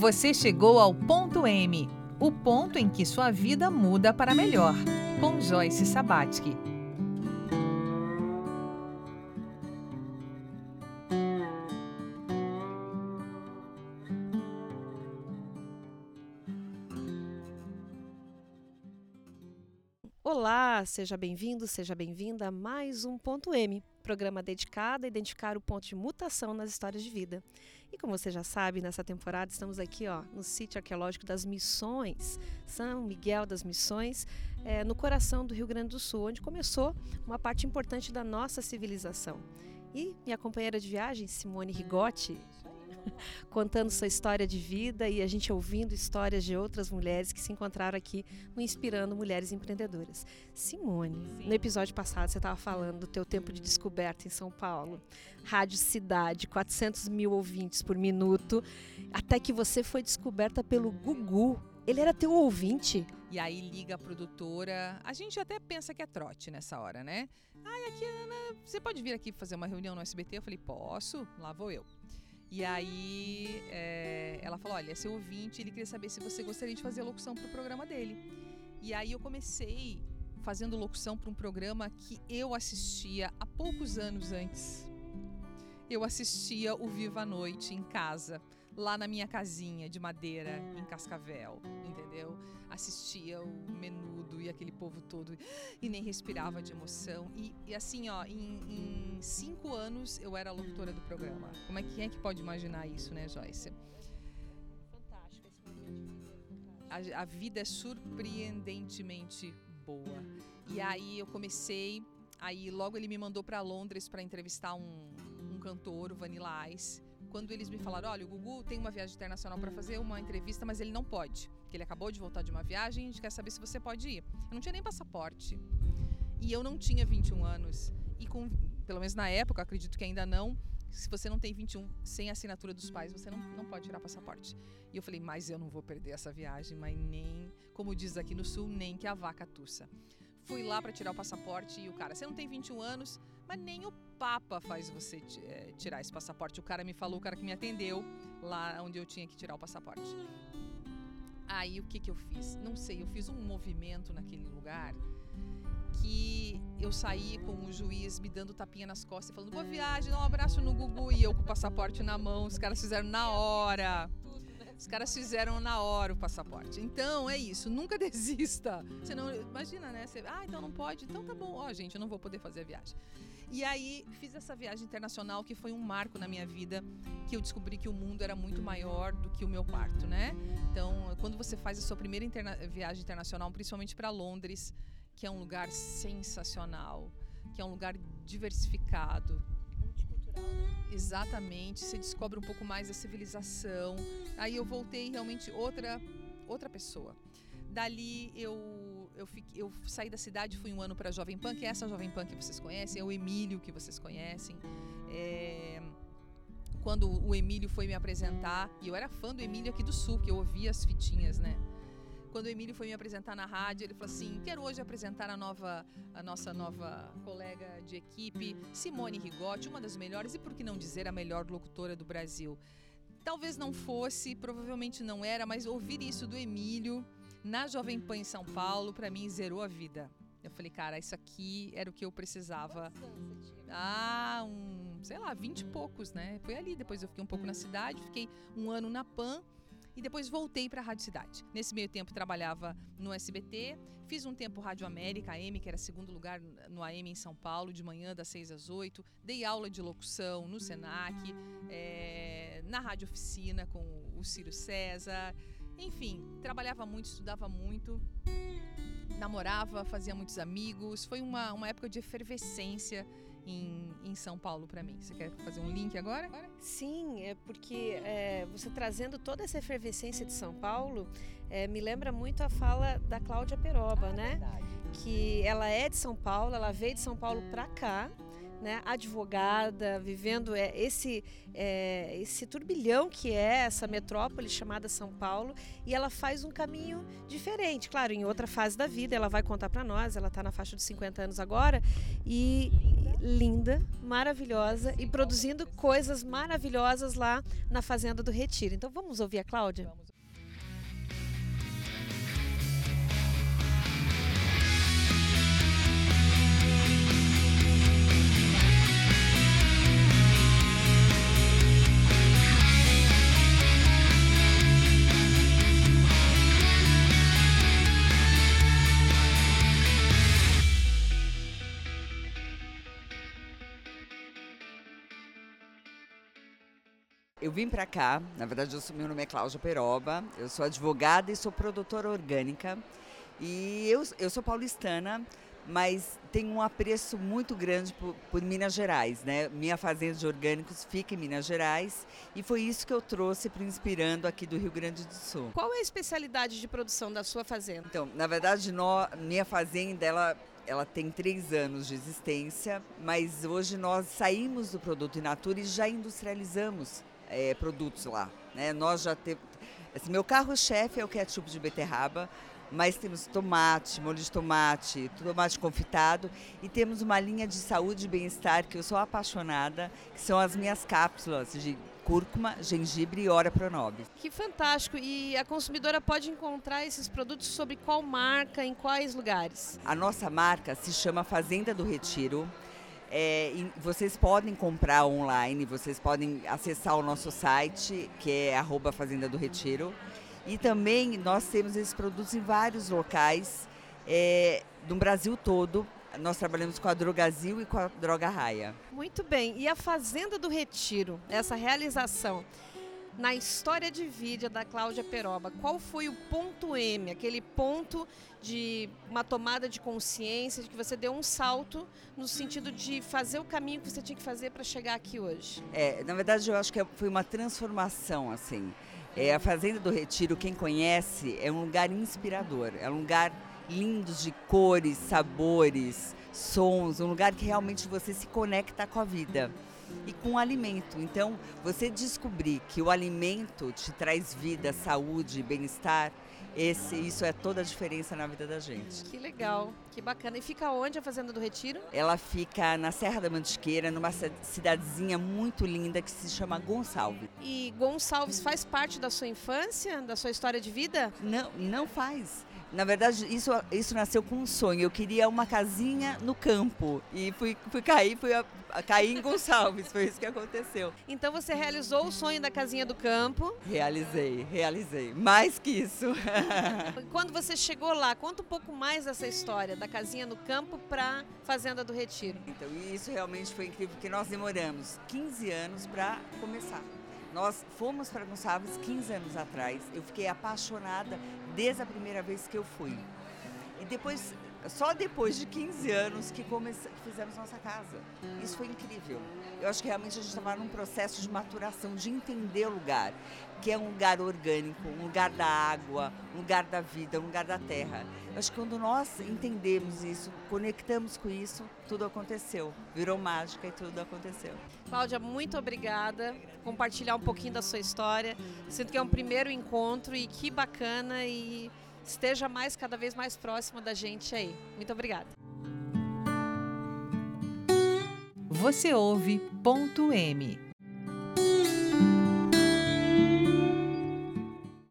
Você chegou ao ponto M, o ponto em que sua vida muda para melhor, com Joyce Sabatsky. Olá, seja bem-vindo, seja bem-vinda a mais um Ponto M, programa dedicado a identificar o ponto de mutação nas histórias de vida. E como você já sabe, nessa temporada estamos aqui ó, no sítio arqueológico das Missões, São Miguel das Missões, é, no coração do Rio Grande do Sul, onde começou uma parte importante da nossa civilização. E minha companheira de viagem, Simone Rigotti, contando sua história de vida e a gente ouvindo histórias de outras mulheres que se encontraram aqui no Inspirando Mulheres Empreendedoras. Simone, Sim. no episódio passado você estava falando do teu tempo de descoberta em São Paulo. Rádio Cidade, 400 mil ouvintes por minuto, até que você foi descoberta pelo Gugu. Ele era teu ouvinte? E aí liga a produtora. A gente até pensa que é trote nessa hora, né? Ai, aqui, Ana, você pode vir aqui fazer uma reunião no SBT? Eu falei, posso, lá vou eu. E aí é, ela falou: olha, seu ouvinte, ele queria saber se você gostaria de fazer locução para o programa dele. E aí eu comecei fazendo locução para um programa que eu assistia há poucos anos antes. Eu assistia o Viva a Noite em casa lá na minha casinha de madeira em Cascavel, entendeu? Assistia o menudo e aquele povo todo e nem respirava de emoção. E, e assim, ó, em, em, cinco anos eu era locutora do programa. Como é que quem é que pode imaginar isso, né, Joyce? Fantástico esse momento de vida. A, a vida é surpreendentemente boa. E aí eu comecei, aí logo ele me mandou para Londres para entrevistar um, um cantor, o Vanilla Ice quando eles me falaram: olha, o Gugu tem uma viagem internacional para fazer uma entrevista, mas ele não pode, porque ele acabou de voltar de uma viagem a gente quer saber se você pode ir. Eu não tinha nem passaporte. E eu não tinha 21 anos. E com, pelo menos na época, acredito que ainda não, se você não tem 21 sem assinatura dos pais, você não, não pode tirar passaporte. E eu falei, mas eu não vou perder essa viagem, mas nem, como diz aqui no sul, nem que a vaca tussa. Fui lá para tirar o passaporte e o cara, você não tem 21 anos, mas nem o Papa faz você é, tirar esse passaporte. O cara me falou, o cara que me atendeu lá onde eu tinha que tirar o passaporte. Aí o que, que eu fiz? Não sei, eu fiz um movimento naquele lugar que eu saí com o juiz me dando tapinha nas costas e falando: boa viagem, dá um abraço no Gugu. E eu com o passaporte na mão, os caras fizeram na hora. Os caras fizeram na hora o passaporte. Então é isso, nunca desista. Você não, imagina, né? Você, ah, então não pode. Então tá bom, ó, oh, gente, eu não vou poder fazer a viagem. E aí fiz essa viagem internacional que foi um marco na minha vida, que eu descobri que o mundo era muito maior do que o meu quarto, né? Então, quando você faz a sua primeira interna viagem internacional, principalmente para Londres, que é um lugar sensacional, que é um lugar diversificado, Exatamente, você descobre um pouco mais da civilização. Aí eu voltei realmente outra outra pessoa. Dali eu eu, fiquei, eu saí da cidade, fui um ano para a Jovem Pan, que é essa Jovem Pan que vocês conhecem, é o Emílio que vocês conhecem. É, quando o Emílio foi me apresentar, e eu era fã do Emílio aqui do Sul, que eu ouvia as fitinhas, né? Quando o Emílio foi me apresentar na rádio, ele falou assim: quero hoje apresentar a nova, a nossa nova colega de equipe, Simone Rigotti, uma das melhores e por que não dizer a melhor locutora do Brasil. Talvez não fosse, provavelmente não era, mas ouvir isso do Emílio na Jovem Pan em São Paulo, para mim zerou a vida. Eu falei, cara, isso aqui era o que eu precisava. Ah, um, sei lá, vinte e poucos, né? Foi ali. Depois eu fiquei um pouco na cidade, fiquei um ano na PAN e depois voltei para a Rádio Cidade. Nesse meio tempo trabalhava no SBT, fiz um tempo Rádio América AM, que era segundo lugar no AM em São Paulo, de manhã das 6 às 8. Dei aula de locução no Senac, é, na Rádio Oficina com o Ciro César. Enfim, trabalhava muito, estudava muito, namorava, fazia muitos amigos. Foi uma, uma época de efervescência em, em São Paulo para mim. Você quer fazer um link agora? Sim, é porque é, você trazendo toda essa efervescência de São Paulo é, me lembra muito a fala da Cláudia Peroba, ah, né? Verdade. Que ela é de São Paulo, ela veio de São Paulo para cá né, advogada, vivendo é, esse, é, esse turbilhão que é essa metrópole chamada São Paulo, e ela faz um caminho diferente. Claro, em outra fase da vida, ela vai contar para nós, ela está na faixa dos 50 anos agora, e linda, maravilhosa e produzindo coisas maravilhosas lá na Fazenda do Retiro. Então vamos ouvir a Cláudia? Vamos. Eu vim para cá, na verdade eu sou, meu nome é Cláudia Peroba, eu sou advogada e sou produtora orgânica. E eu, eu sou paulistana, mas tenho um apreço muito grande por, por, Minas Gerais, né? Minha fazenda de orgânicos fica em Minas Gerais e foi isso que eu trouxe para inspirando aqui do Rio Grande do Sul. Qual é a especialidade de produção da sua fazenda? Então, na verdade, no, minha fazenda ela ela tem três anos de existência, mas hoje nós saímos do produto in natura e já industrializamos é, produtos lá. Né? Nós já temos. Assim, meu carro-chefe é o ketchup de beterraba, mas temos tomate, molho de tomate, tomate confitado e temos uma linha de saúde e bem-estar que eu sou apaixonada, que são as minhas cápsulas de cúrcuma, gengibre e ora pronobe. Que fantástico! E a consumidora pode encontrar esses produtos sob qual marca, em quais lugares? A nossa marca se chama Fazenda do Retiro. É, vocês podem comprar online, vocês podem acessar o nosso site, que é arroba Fazenda do Retiro. E também nós temos esses produtos em vários locais é, no Brasil todo. Nós trabalhamos com a Drogazil e com a Droga Raia. Muito bem. E a Fazenda do Retiro, essa realização, na história de vida da Cláudia Peroba, qual foi o ponto M, aquele ponto de uma tomada de consciência, de que você deu um salto no sentido de fazer o caminho que você tinha que fazer para chegar aqui hoje? É, na verdade, eu acho que foi uma transformação, assim. É, a Fazenda do Retiro, quem conhece, é um lugar inspirador, é um lugar lindo de cores, sabores, sons, um lugar que realmente você se conecta com a vida e com o alimento. Então, você descobrir que o alimento te traz vida, saúde, bem-estar, esse, isso é toda a diferença na vida da gente. Que legal, que bacana. E fica onde a Fazenda do Retiro? Ela fica na Serra da Mantiqueira, numa cidadezinha muito linda que se chama Gonçalves. E Gonçalves faz parte da sua infância, da sua história de vida? Não, não faz. Na verdade, isso, isso nasceu com um sonho. Eu queria uma casinha no campo. E fui, fui cair, fui a, a cair em Gonçalves. Foi isso que aconteceu. Então você realizou o sonho da casinha do campo? Realizei, realizei. Mais que isso. Quando você chegou lá, conta um pouco mais dessa história, da casinha no campo para Fazenda do Retiro. Então, isso realmente foi incrível, porque nós demoramos 15 anos para começar. Nós fomos para Gonçalves 15 anos atrás. Eu fiquei apaixonada desde a primeira vez que eu fui. E depois, só depois de 15 anos que, que fizemos nossa casa. Isso foi incrível. Eu acho que realmente a gente estava num processo de maturação, de entender o lugar, que é um lugar orgânico, um lugar da água, um lugar da vida, um lugar da terra. Eu acho que quando nós entendemos isso, conectamos com isso, tudo aconteceu. Virou mágica e tudo aconteceu. Cláudia, muito obrigada por compartilhar um pouquinho da sua história. Sinto que é um primeiro encontro e que bacana e esteja mais cada vez mais próxima da gente aí. Muito obrigada. Você ouve ponto M